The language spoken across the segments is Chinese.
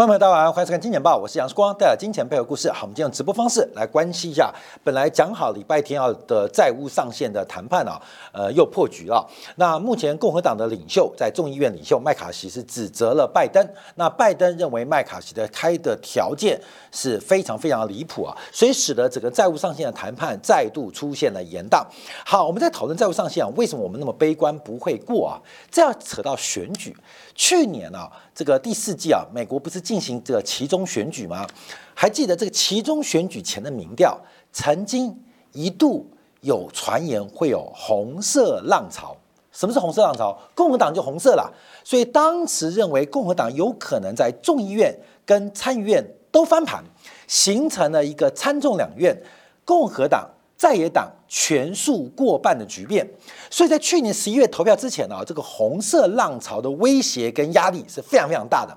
朋友们，大家好，欢迎收看《金钱报》，我是杨世光，带来金钱背后故事。好，我们今天用直播方式来关心一下，本来讲好礼拜天要的债务上限的谈判啊，呃，又破局了。那目前共和党的领袖在众议院领袖麦卡锡是指责了拜登，那拜登认为麦卡锡的开的条件是非常非常离谱啊，所以使得整个债务上限的谈判再度出现了延宕。好，我们在讨论债务上限啊，为什么我们那么悲观不会过啊？这要扯到选举。去年啊，这个第四季啊，美国不是进行这个其中选举吗？还记得这个其中选举前的民调，曾经一度有传言会有红色浪潮。什么是红色浪潮？共和党就红色了，所以当时认为共和党有可能在众议院跟参议院都翻盘，形成了一个参众两院共和党。在野党全数过半的局面，所以在去年十一月投票之前呢，这个红色浪潮的威胁跟压力是非常非常大的。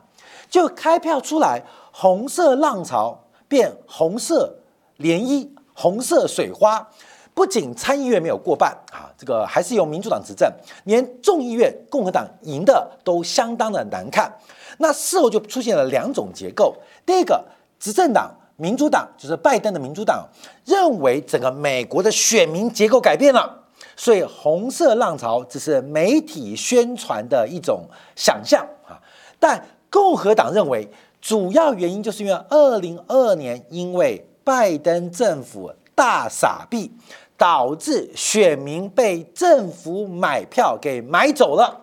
就开票出来，红色浪潮变红色涟漪、红色水花，不仅参议院没有过半啊，这个还是由民主党执政，连众议院共和党赢的都相当的难看。那事后就出现了两种结构，第一个执政党。民主党就是拜登的民主党，认为整个美国的选民结构改变了，所以红色浪潮只是媒体宣传的一种想象啊。但共和党认为，主要原因就是因为二零二二年因为拜登政府大傻逼，导致选民被政府买票给买走了。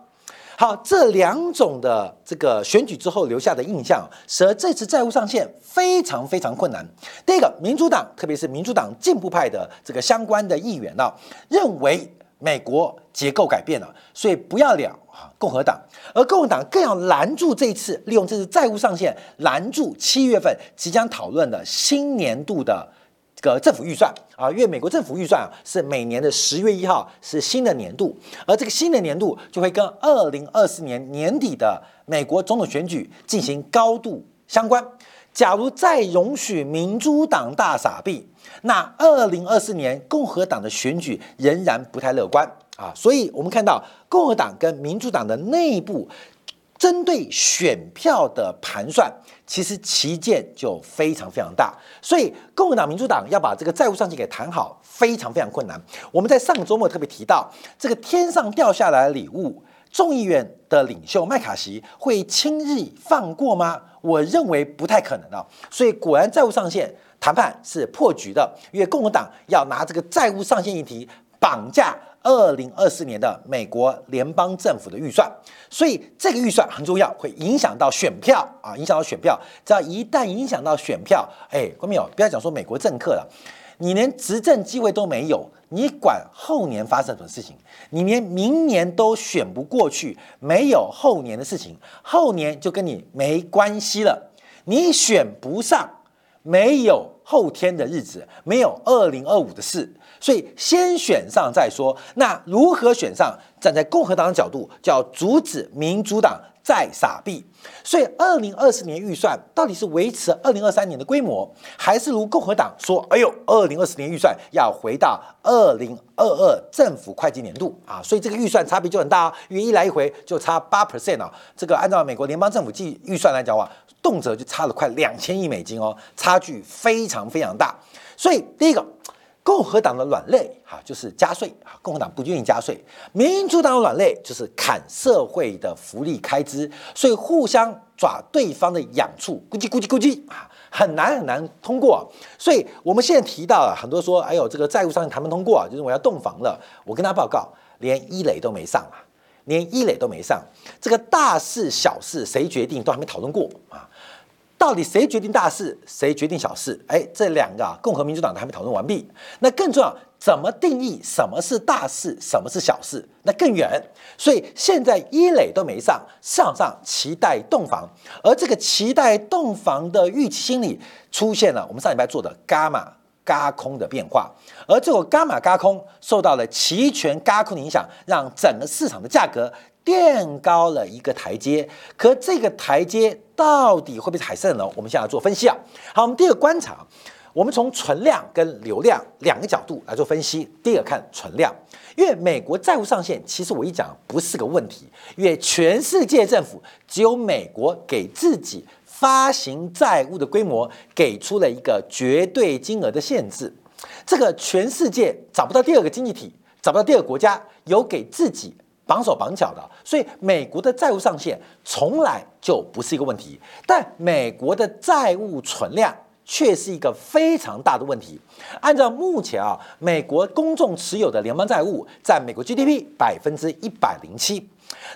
好，这两种的这个选举之后留下的印象，使得这次债务上限非常非常困难。第一个，民主党，特别是民主党进步派的这个相关的议员呢，认为美国结构改变了，所以不要了。共和党，而共和党更要拦住这一次，利用这次债务上限拦住七月份即将讨论的新年度的这。个政府预算啊，因为美国政府预算啊是每年的十月一号是新的年度，而这个新的年度就会跟二零二四年年底的美国总统选举进行高度相关。假如再容许民主党大傻逼，那二零二四年共和党的选举仍然不太乐观啊。所以我们看到共和党跟民主党的内部。针对选票的盘算，其实旗舰就非常非常大，所以共和党、民主党要把这个债务上限给谈好，非常非常困难。我们在上周末特别提到，这个天上掉下来的礼物，众议院的领袖麦卡锡会轻易放过吗？我认为不太可能啊。所以果然债务上限谈判是破局的，因为共和党要拿这个债务上限议题绑架。二零二四年的美国联邦政府的预算，所以这个预算很重要，会影响到选票啊，影响到选票。只要一旦影响到选票，哎，观众朋友，不要讲说美国政客了，你连执政机会都没有，你管后年发生什么事情？你连明年都选不过去，没有后年的事情，后年就跟你没关系了。你选不上，没有后天的日子，没有二零二五的事。所以先选上再说。那如何选上？站在共和党的角度，叫阻止民主党再傻逼。所以，二零二四年预算到底是维持二零二三年的规模，还是如共和党说：“哎呦，二零二四年预算要回到二零二二政府会计年度啊？”所以这个预算差别就很大啊，因为一来一回就差八 percent 啊。这个按照美国联邦政府计预算来讲话，动辄就差了快两千亿美金哦，差距非常非常大。所以第一个。共和党的软肋哈就是加税啊，共和党不愿意加税；民主党的软肋就是砍社会的福利开支，所以互相抓对方的痒处，咕叽咕叽咕叽啊，很难很难通过。所以我们现在提到了很多说，哎呦，这个债务上谈不通过啊，就是我要动房了。我跟他报告，连一垒都没上啊，连一垒都没上，这个大事小事谁决定都还没讨论过啊。到底谁决定大事，谁决定小事？哎，这两个啊，共和民主党还没讨论完毕。那更重要，怎么定义什么是大事，什么是小事？那更远。所以现在一垒都没上，市场上期待洞房，而这个期待洞房的预期心理出现了。我们上礼拜做的伽马嘎空的变化，而这个伽马嘎空受到了期权嘎空的影响，让整个市场的价格。垫高了一个台阶，可这个台阶到底会不会是海参呢？我们现在做分析啊。好，我们第一个观察，我们从存量跟流量两个角度来做分析。第一个看存量，因为美国债务上限，其实我一讲不是个问题，因为全世界政府只有美国给自己发行债务的规模给出了一个绝对金额的限制。这个全世界找不到第二个经济体，找不到第二个国家有给自己绑手绑脚的，所以美国的债务上限从来就不是一个问题。但美国的债务存量却是一个非常大的问题。按照目前啊，美国公众持有的联邦债务占美国 GDP 百分之一百零七。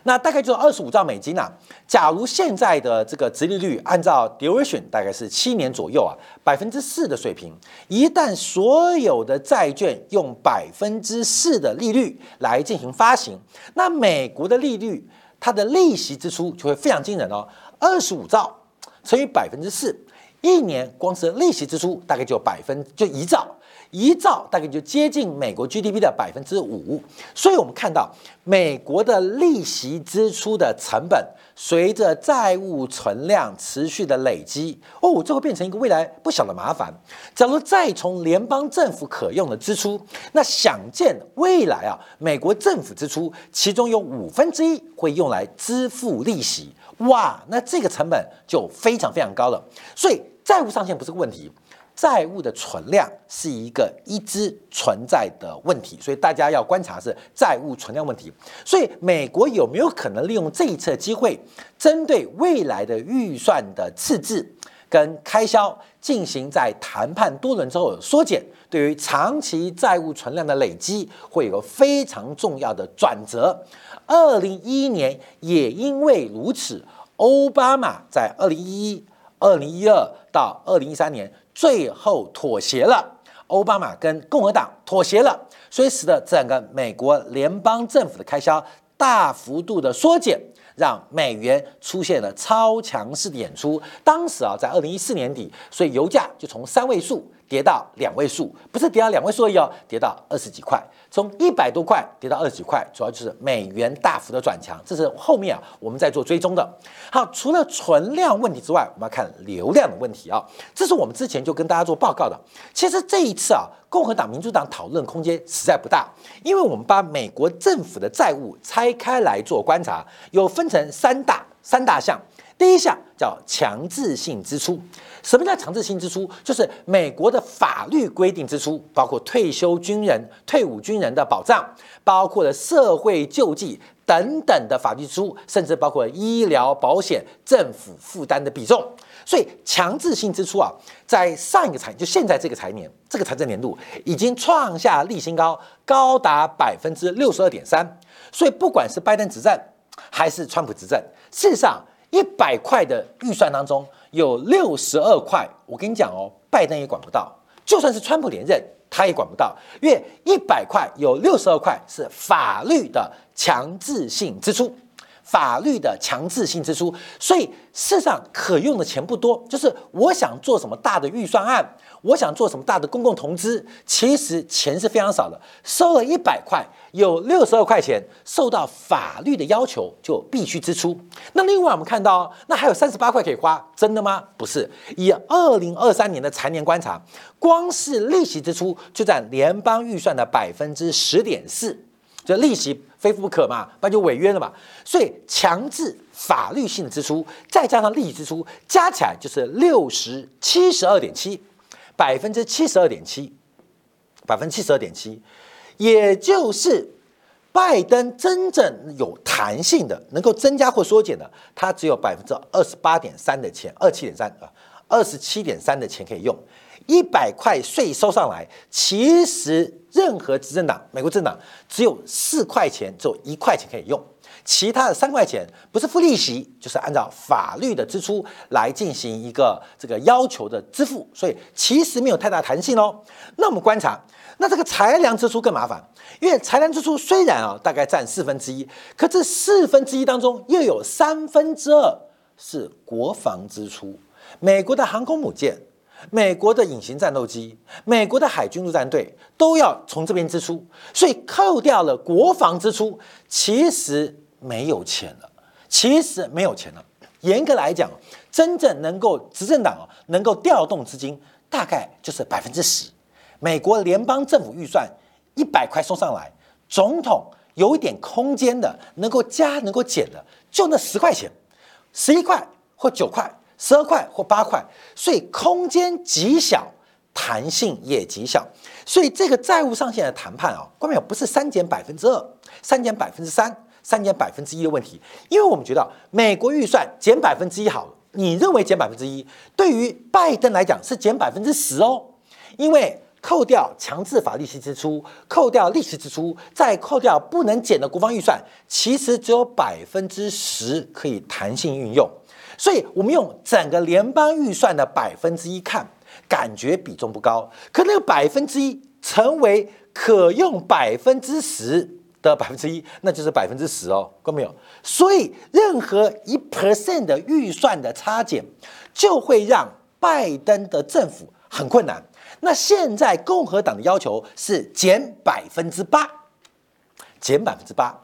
那大概就二十五兆美金呐。假如现在的这个殖利率按照 duration 大概是七年左右啊，百分之四的水平，一旦所有的债券用百分之四的利率来进行发行，那美国的利率它的利息支出就会非常惊人哦。二十五兆乘以百分之四，一年光是利息支出大概就百分就一兆。一兆大概就接近美国 GDP 的百分之五，所以我们看到美国的利息支出的成本随着债务存量持续的累积，哦，这会变成一个未来不小的麻烦。假如再从联邦政府可用的支出，那想见未来啊，美国政府支出其中有五分之一会用来支付利息，哇，那这个成本就非常非常高了。所以债务上限不是个问题。债务的存量是一个一直存在的问题，所以大家要观察是债务存量问题。所以美国有没有可能利用这一次机会，针对未来的预算的赤字跟开销进行在谈判多轮之后的缩减？对于长期债务存量的累积，会有个非常重要的转折。二零一一年也因为如此，奥巴马在二零一一、二零一二到二零一三年。最后妥协了，奥巴马跟共和党妥协了，所以使得整个美国联邦政府的开销大幅度的缩减，让美元出现了超强势的演出。当时啊，在二零一四年底，所以油价就从三位数。跌到两位数，不是跌到两位数而已哦，跌到二十几块，从一百多块跌到二十几块，主要就是美元大幅的转强，这是后面啊我们在做追踪的。好，除了存量问题之外，我们要看流量的问题啊，这是我们之前就跟大家做报告的。其实这一次啊，共和党、民主党讨论空间实在不大，因为我们把美国政府的债务拆开来做观察，有分成三大三大项。第一项叫强制性支出。什么叫强制性支出？就是美国的法律规定支出，包括退休军人、退伍军人的保障，包括了社会救济等等的法律支出，甚至包括医疗保险政府负担的比重。所以强制性支出啊，在上一个财就现在这个财年这个财政年度已经创下历新高，高达百分之六十二点三。所以不管是拜登执政还是川普执政，事实上一百块的预算当中。有六十二块，我跟你讲哦，拜登也管不到，就算是川普连任，他也管不到，因为一百块有六十二块是法律的强制性支出，法律的强制性支出，所以事实上可用的钱不多，就是我想做什么大的预算案。我想做什么大的公共投资，其实钱是非常少的，收了一百块，有六十二块钱受到法律的要求就必须支出。那另外我们看到，那还有三十八块可以花，真的吗？不是，以二零二三年的财年观察，光是利息支出就占联邦预算的百分之十点四，就利息非付不可嘛，不然就违约了嘛。所以强制法律性支出，再加上利息支出，加起来就是六十七十二点七。百分之七十二点七，百分之七十二点七，也就是拜登真正有弹性的，能够增加或缩减的，它只有百分之二十八点三的钱，二七点三啊，二十七点三的钱可以用。一百块税收上来，其实任何执政党，美国政党只有四块钱，只有一块钱可以用。其他的三块钱不是付利息，就是按照法律的支出来进行一个这个要求的支付，所以其实没有太大弹性哦。那我们观察，那这个裁量支出更麻烦，因为裁量支出虽然啊大概占四分之一，可这四分之一当中又有三分之二是国防支出，美国的航空母舰、美国的隐形战斗机、美国的海军陆战队都要从这边支出，所以扣掉了国防支出，其实。没有钱了，其实没有钱了。严格来讲，真正能够执政党啊，能够调动资金，大概就是百分之十。美国联邦政府预算一百块送上来，总统有一点空间的，能够加能够减的，就那十块钱，十一块或九块，十二块或八块，所以空间极小，弹性也极小。所以这个债务上限的谈判啊，关键不是删减百分之二、删减百分之三、三减百分之一的问题，因为我们觉得美国预算减百分之一好，你认为减百分之一，对于拜登来讲是减百分之十哦，因为扣掉强制法律性支出，扣掉利息支出，再扣掉不能减的国防预算，其实只有百分之十可以弹性运用，所以我们用整个联邦预算的百分之一看。感觉比重不高，可那个百分之一成为可用百分之十的百分之一，那就是百分之十哦，看到没有？所以任何一 percent 的预算的差减，就会让拜登的政府很困难。那现在共和党的要求是减百分之八，减百分之八，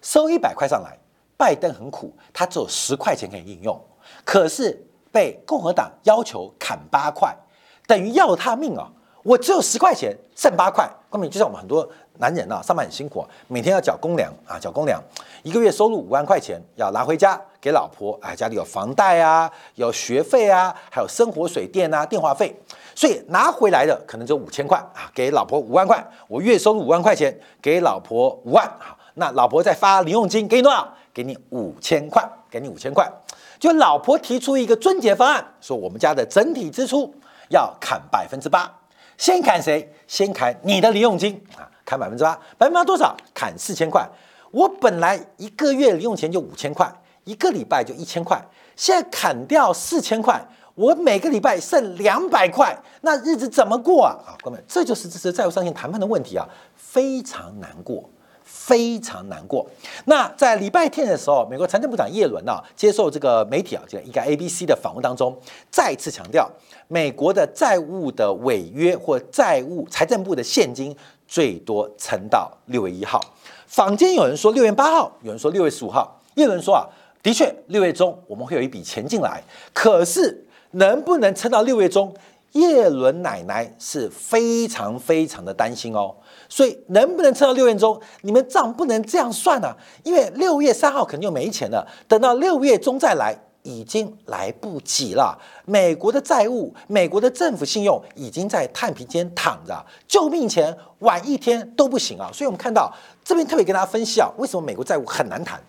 收一百块上来，拜登很苦，他只有十块钱可以应用，可是被共和党要求砍八块。等于要他命啊！我只有十块钱，剩八块。根本就像我们很多男人啊，上班很辛苦，每天要缴公粮啊，缴公粮，一个月收入五万块钱，要拿回家给老婆。哎，家里有房贷啊，有学费啊，还有生活水电啊，电话费，所以拿回来的可能就五千块啊，给老婆五万块。我月收入五万块钱，给老婆五万。好，那老婆再发零用金给你多少？给你五千块，给你五千块。就老婆提出一个终结方案，说我们家的整体支出。要砍百分之八，先砍谁？先砍你的零用金啊！砍百分之八，百分之八多少？砍四千块。我本来一个月零用钱就五千块，一个礼拜就一千块，现在砍掉四千块，我每个礼拜剩两百块，那日子怎么过啊？啊，哥们，这就是这次债务上限谈判的问题啊，非常难过。非常难过。那在礼拜天的时候，美国财政部长耶伦啊，接受这个媒体啊，这个一个 ABC 的访问当中，再次强调，美国的债务的违约或债务，财政部的现金最多撑到六月一号。坊间有人说六月八号，有人说六月十五号。耶伦说啊，的确六月中我们会有一笔钱进来，可是能不能撑到六月中？叶伦奶奶是非常非常的担心哦，所以能不能撑到六月中？你们账不能这样算啊，因为六月三号肯定就没钱了，等到六月中再来已经来不及了。美国的债务，美国的政府信用已经在太平间躺着，救命钱晚一天都不行啊。所以我们看到这边特别跟大家分析啊，为什么美国债务很难谈。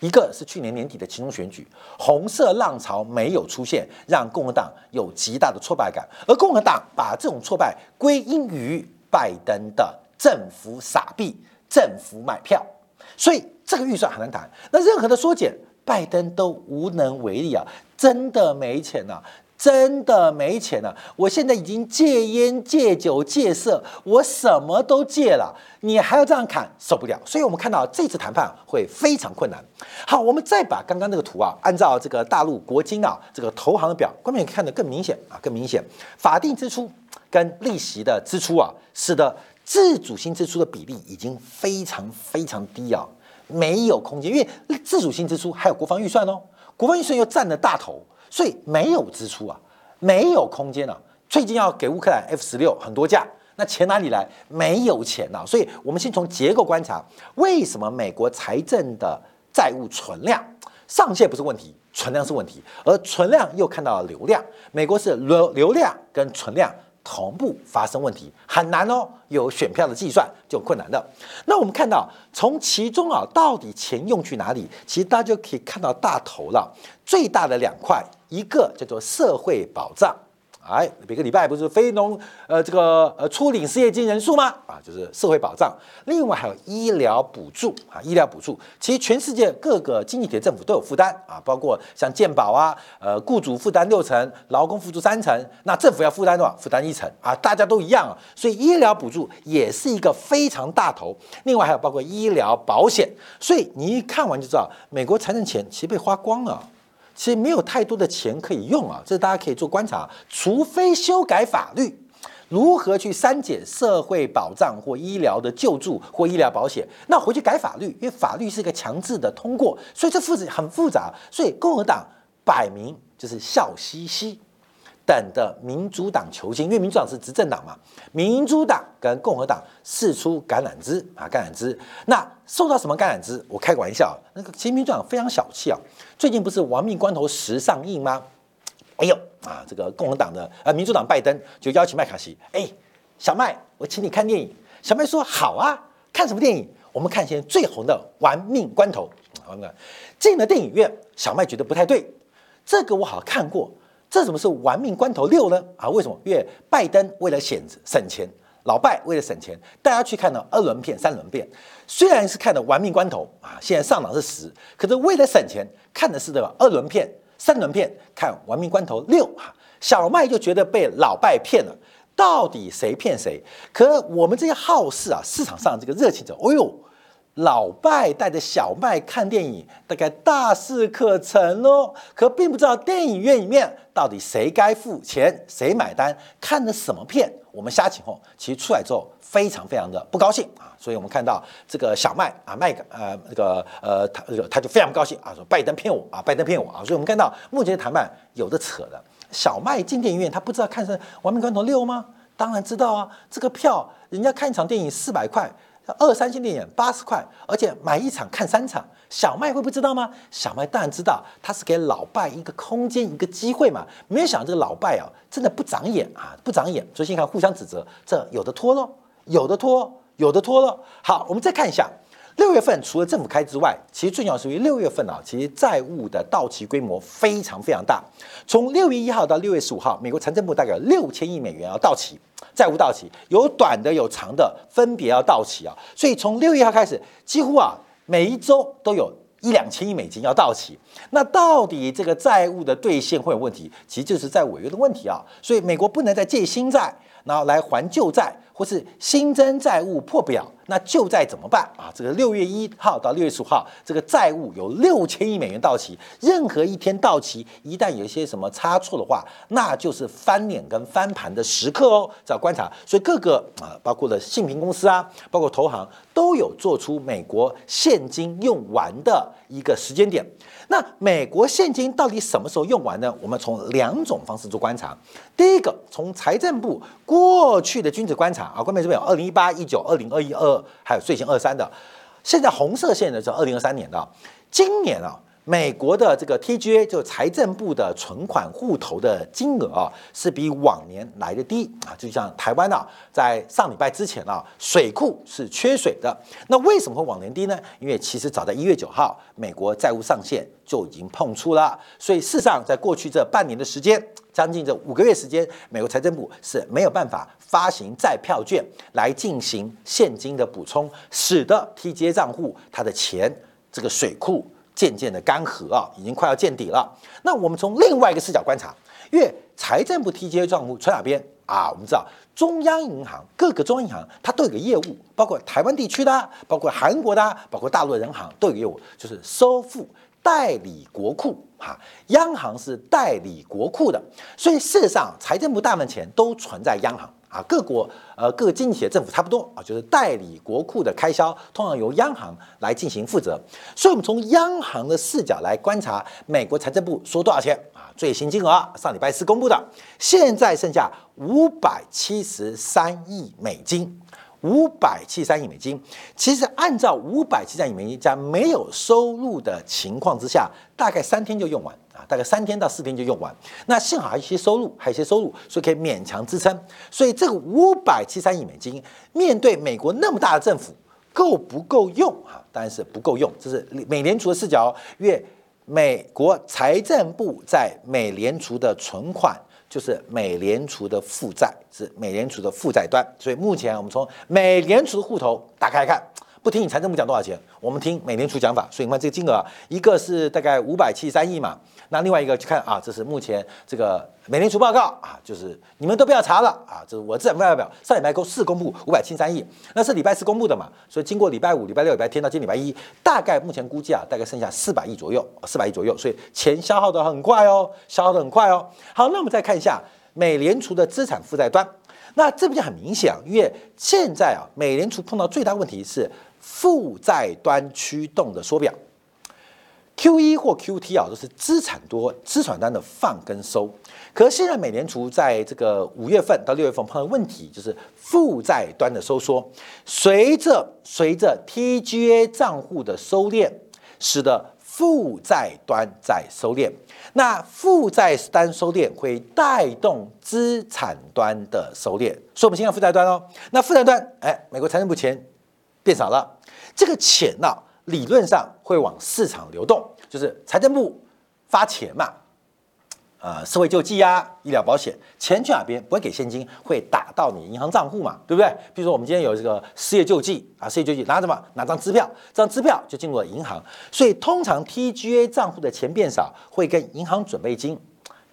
一个是去年年底的其中选举，红色浪潮没有出现，让共和党有极大的挫败感，而共和党把这种挫败归因于拜登的政府傻逼、政府买票，所以这个预算很难谈。那任何的缩减，拜登都无能为力啊，真的没钱呐。真的没钱了，我现在已经戒烟、戒酒、戒色，我什么都戒了，你还要这样砍，受不了。所以，我们看到这次谈判会非常困难。好，我们再把刚刚那个图啊，按照这个大陆国金啊这个投行的表，观众看得更明显啊，更明显。法定支出跟利息的支出啊，使得自主性支出的比例已经非常非常低啊，没有空间，因为自主性支出还有国防预算哦，国防预算又占了大头。所以没有支出啊，没有空间啊。最近要给乌克兰 F 十六很多架，那钱哪里来？没有钱呐。所以我们先从结构观察，为什么美国财政的债务存量上限不是问题，存量是问题，而存量又看到了流量。美国是流流量跟存量。同步发生问题很难哦，有选票的计算就困难的。那我们看到从其中啊，到底钱用去哪里？其实大家就可以看到大头了，最大的两块，一个叫做社会保障。哎，每个礼拜不是非农呃这个呃初领失业金人数吗？啊，就是社会保障。另外还有医疗补助啊，医疗补助，其实全世界各个经济体政府都有负担啊，包括像健保啊，呃，雇主负担六成，劳工付出三成，那政府要负担多少？负担一成啊，大家都一样啊，所以医疗补助也是一个非常大头。另外还有包括医疗保险，所以你一看完就知道，美国财政钱其实被花光了。其实没有太多的钱可以用啊，这大家可以做观察。除非修改法律，如何去删减社会保障或医疗的救助或医疗保险，那回去改法律，因为法律是一个强制的通过，所以这复杂很复杂。所以共和党摆明就是笑嘻嘻。等的民主党球星，因为民主党是执政党嘛，民主党跟共和党试出橄榄枝啊，橄榄枝。那受到什么橄榄枝？我开个玩笑，那个其实民主党非常小气啊。最近不是亡命关头十上映吗？哎呦啊，这个共和党的呃民主党拜登就邀请麦卡锡，哎，小麦，我请你看电影。小麦说好啊，看什么电影？我们看现在最红的《玩命关头》。好，进了电影院，小麦觉得不太对，这个我好像看过，这怎么是《玩命关头六》呢？啊，为什么？因为拜登为了省省钱。老拜为了省钱，大家去看了二轮片、三轮片，虽然是看的《玩命关头》啊，现在上涨是十，可是为了省钱，看的是这个二轮片、三轮片，看《玩命关头六》啊，小麦就觉得被老拜骗了，到底谁骗谁？可我们这些好事啊，市场上这个热情者，哦呦。老拜带着小麦看电影，大概大事可成喽。可并不知道电影院里面到底谁该付钱，谁买单，看的什么片。我们瞎起哄，其实出来之后非常非常的不高兴啊。所以我们看到这个小麦啊，麦呃那个呃他他就非常不高兴啊，说拜登骗我啊，拜登骗我啊。所以我们看到目前的谈判有的扯的。小麦进电影院，他不知道看是《亡命关头六》吗？当然知道啊，这个票人家看一场电影四百块。二三线电影八十块，而且买一场看三场，小麦会不知道吗？小麦当然知道，他是给老拜一个空间，一个机会嘛。没有想到这个老拜啊，真的不长眼啊，不长眼。所以现在互相指责，这有的拖喽，有的拖，有的拖喽。好，我们再看一下六月份，除了政府开之外，其实最重要是因为六月份啊，其实债务的到期规模非常非常大。从六月一号到六月十五号，美国财政部大概有六千亿美元要到期。债务到期，有短的有长的，分别要到期啊。所以从六月一号开始，几乎啊每一周都有一两千亿美金要到期。那到底这个债务的兑现会有问题？其实就是在违约的问题啊。所以美国不能再借新债，然后来还旧债。或是新增债务破表，那旧债怎么办啊？这个六月一号到六月十五号，这个债务有六千亿美元到期，任何一天到期，一旦有一些什么差错的话，那就是翻脸跟翻盘的时刻哦。要观察，所以各个啊，包括了信评公司啊，包括投行，都有做出美国现金用完的一个时间点。那美国现金到底什么时候用完呢？我们从两种方式做观察。第一个，从财政部过去的均值观察啊，关面这边有二零一八、一九、二零二一、二还有最新二三的。现在红色线的是二零二三年的，今年啊。美国的这个 TGA 就财政部的存款户头的金额啊，是比往年来的低啊。就像台湾啊，在上礼拜之前啊，水库是缺水的。那为什么会往年低呢？因为其实早在一月九号，美国债务上限就已经碰触了。所以事实上，在过去这半年的时间，将近这五个月时间，美国财政部是没有办法发行债票券来进行现金的补充，使得 TGA 账户它的钱这个水库。渐渐的干涸啊，已经快要见底了。那我们从另外一个视角观察，因为财政部 TGA 账户存哪边啊？我们知道中央银行各个中央银行它都有个业务，包括台湾地区的，包括韩国的，包括大陆的人行都有业务，就是收付代理国库哈。央行是代理国库的，所以事实上财政部大部分钱都存在央行。啊，各国呃各个经济体的政府差不多啊，就是代理国库的开销，通常由央行来进行负责。所以，我们从央行的视角来观察，美国财政部说多少钱啊？最新金额上礼拜四公布的，现在剩下五百七十三亿美金。五百七十三亿美金，其实按照五百七十三亿美金在没有收入的情况之下，大概三天就用完。大概三天到四天就用完，那幸好还有一些收入，还有一些收入，所以可以勉强支撑。所以这个五百七三亿美金，面对美国那么大的政府，够不够用啊？当然是不够用。这是美联储的视角，因为美国财政部在美联储的存款就是美联储的负债，是美联储的负债端。所以目前我们从美联储的户头打开看。不听你财政部讲多少钱，我们听美联储讲法。所以你看这个金额，一个是大概五百七十三亿嘛，那另外一个去看啊，这是目前这个美联储报告啊，就是你们都不要查了啊，这是我资产负债表，上礼拜公四公布五百七十三亿，那是礼拜四公布的嘛，所以经过礼拜五、礼拜六、礼拜天到今礼拜一，大概目前估计啊，大概剩下四百亿左右，四百亿左右，所以钱消耗的很快哦，消耗的很快哦。好，那我们再看一下美联储的资产负债端，那这不就很明显啊，因为现在啊，美联储碰到最大问题是。负债端驱动的缩表，Q 一或 Q T 啊，都是资产多资产端的放跟收。可是现在美联储在这个五月份到六月份碰到问题，就是负债端的收缩，随着随着 T G A 账户的收敛，使得负债端在收敛，那负债端收敛会带动资产端的收敛，所以我们先看负债端哦。那负债端，哎，美国财政部钱变少了，这个钱呢，理论上会往市场流动，就是财政部发钱嘛。呃，社会救济啊，医疗保险，钱去哪边？不会给现金，会打到你银行账户嘛，对不对？比如说我们今天有这个失业救济啊，失业救济拿什么？拿张支票，这张支票就进入了银行。所以通常 TGA 账户的钱变少，会跟银行准备金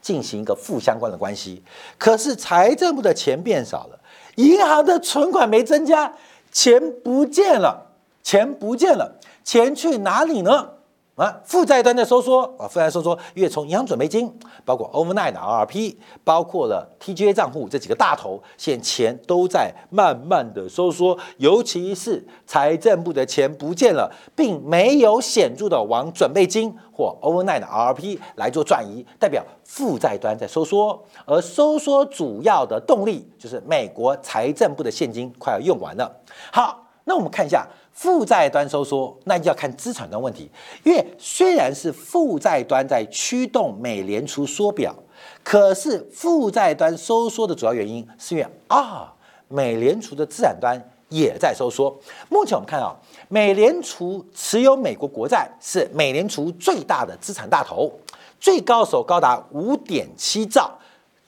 进行一个负相关的关系。可是财政部的钱变少了，银行的存款没增加，钱不见了，钱不见了，钱去哪里呢？啊，负债端的收缩啊，负债收缩，因为从银行准备金，包括 overnight 的 RRP，包括了 TGA 账户这几个大头，现钱都在慢慢的收缩，尤其是财政部的钱不见了，并没有显著的往准备金或 overnight 的 RRP 来做转移，代表负债端在收缩，而收缩主要的动力就是美国财政部的现金快要用完了。好，那我们看一下。负债端收缩，那就要看资产端问题。因为虽然是负债端在驱动美联储缩表，可是负债端收缩的主要原因是因为啊，美联储的资产端也在收缩。目前我们看到，美联储持有美国国债是美联储最大的资产大头，最高手高达五点七兆，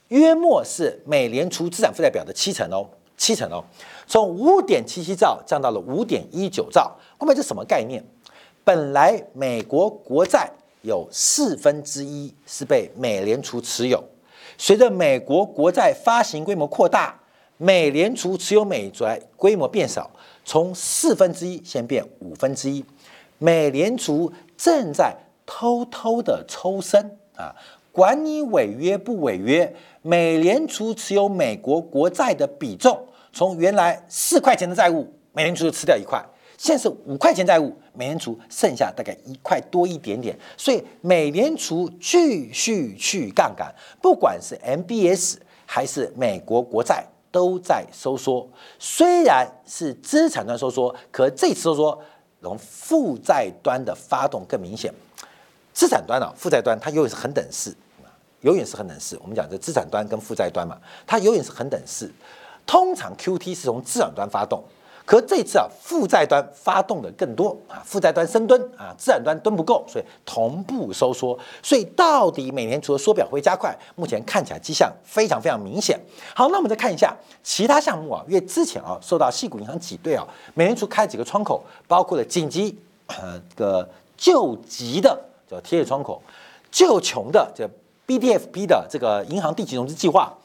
约莫是美联储资产负债表的七成哦。七成哦，从五点七七兆降到了五点一九兆，后面这什么概念？本来美国国债有四分之一是被美联储持有，随着美国国债发行规模扩大，美联储持有美债规模变少，从四分之一先变五分之一，美联储正在偷偷的抽身啊，管你违约不违约，美联储持有美国国债的比重。从原来四块钱的债务，美联储就吃掉一块，现在是五块钱债务，美联储剩下大概一块多一点点，所以美联储继续去杠杆，不管是 MBS 还是美国国债都在收缩，虽然是资产端收缩，可这次收缩从负债端的发动更明显，资产端啊，负债端它永远是很等式，永远是很等式。我们讲这资产端跟负债端嘛，它永远是很等式。通常 Q T 是从资产端发动，可这次啊，负债端发动的更多啊，负债端深蹲啊，资产端蹲不够，所以同步收缩。所以到底美联储的缩表会加快？目前看起来迹象非常非常明显。好，那我们再看一下其他项目啊，因为之前啊受到细股银行挤兑啊，美联储开几个窗口，包括了紧急呃这个救急的叫贴窗口，救穷的叫 B D F B 的这个银行地级融资计划，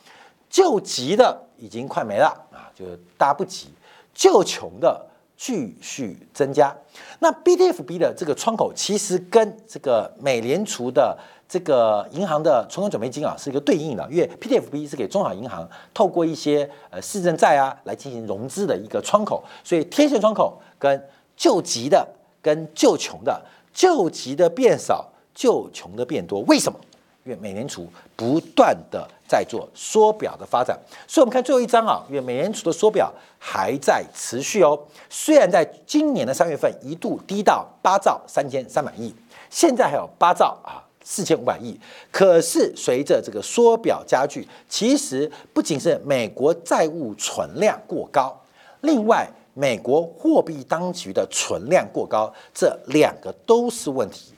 救急的。已经快没了啊！就大家不急，救穷的继续增加。那 BTFB 的这个窗口其实跟这个美联储的这个银行的存款准备金啊是一个对应的，因为 PTFB 是给中小银行透过一些呃市政债啊来进行融资的一个窗口，所以贴现窗口跟救急的跟救穷的，救急的变少，救穷的变多，为什么？因为美联储不断的在做缩表的发展，所以我们看最后一张啊，因为美联储的缩表还在持续哦。虽然在今年的三月份一度低到八兆三千三百亿，现在还有八兆啊四千五百亿，可是随着这个缩表加剧，其实不仅是美国债务存量过高，另外美国货币当局的存量过高，这两个都是问题。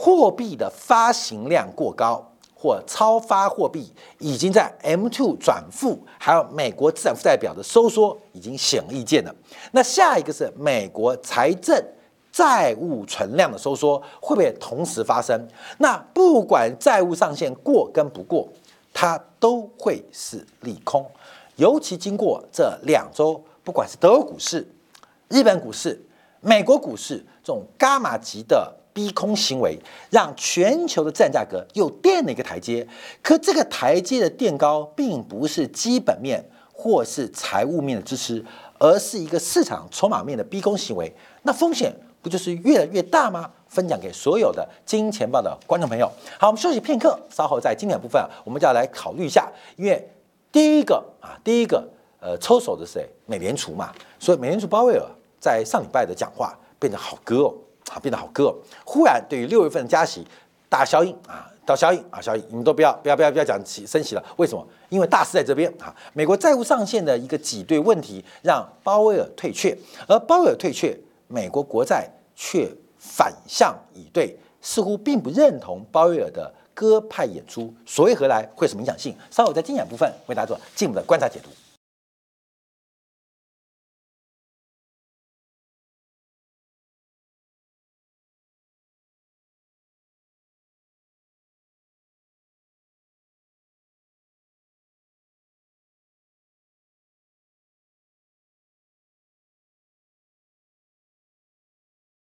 货币的发行量过高或超发货币，已经在 M2 转负，还有美国资产负债表的收缩已经显而易见了。那下一个是美国财政债务存量的收缩，会不会同时发生？那不管债务上限过跟不过，它都会是利空。尤其经过这两周，不管是德国股市、日本股市、美国股市这种伽马级的。逼空行为让全球的资产价格又垫了一个台阶，可这个台阶的垫高并不是基本面或是财务面的支持，而是一个市场筹码面的逼空行为，那风险不就是越来越大吗？分享给所有的金钱豹的观众朋友。好，我们休息片刻，稍后在经典部分，我们就要来考虑一下，因为第一个啊，第一个呃抽手的谁？美联储嘛，所以美联储鲍威尔在上礼拜的讲话变得好歌哦。啊变得好割。忽然对于六月份加息大效应啊，到效应啊效应，你们都不要不要不要不要讲起升息了。为什么？因为大势在这边啊。美国债务上限的一个挤兑问题让鲍威尔退却，而鲍威尔退却，美国国债却反向以对，似乎并不认同鲍威尔的鸽派演出。所谓何来？会什么影响性？稍后在精讲部分为大家做进一步的观察解读。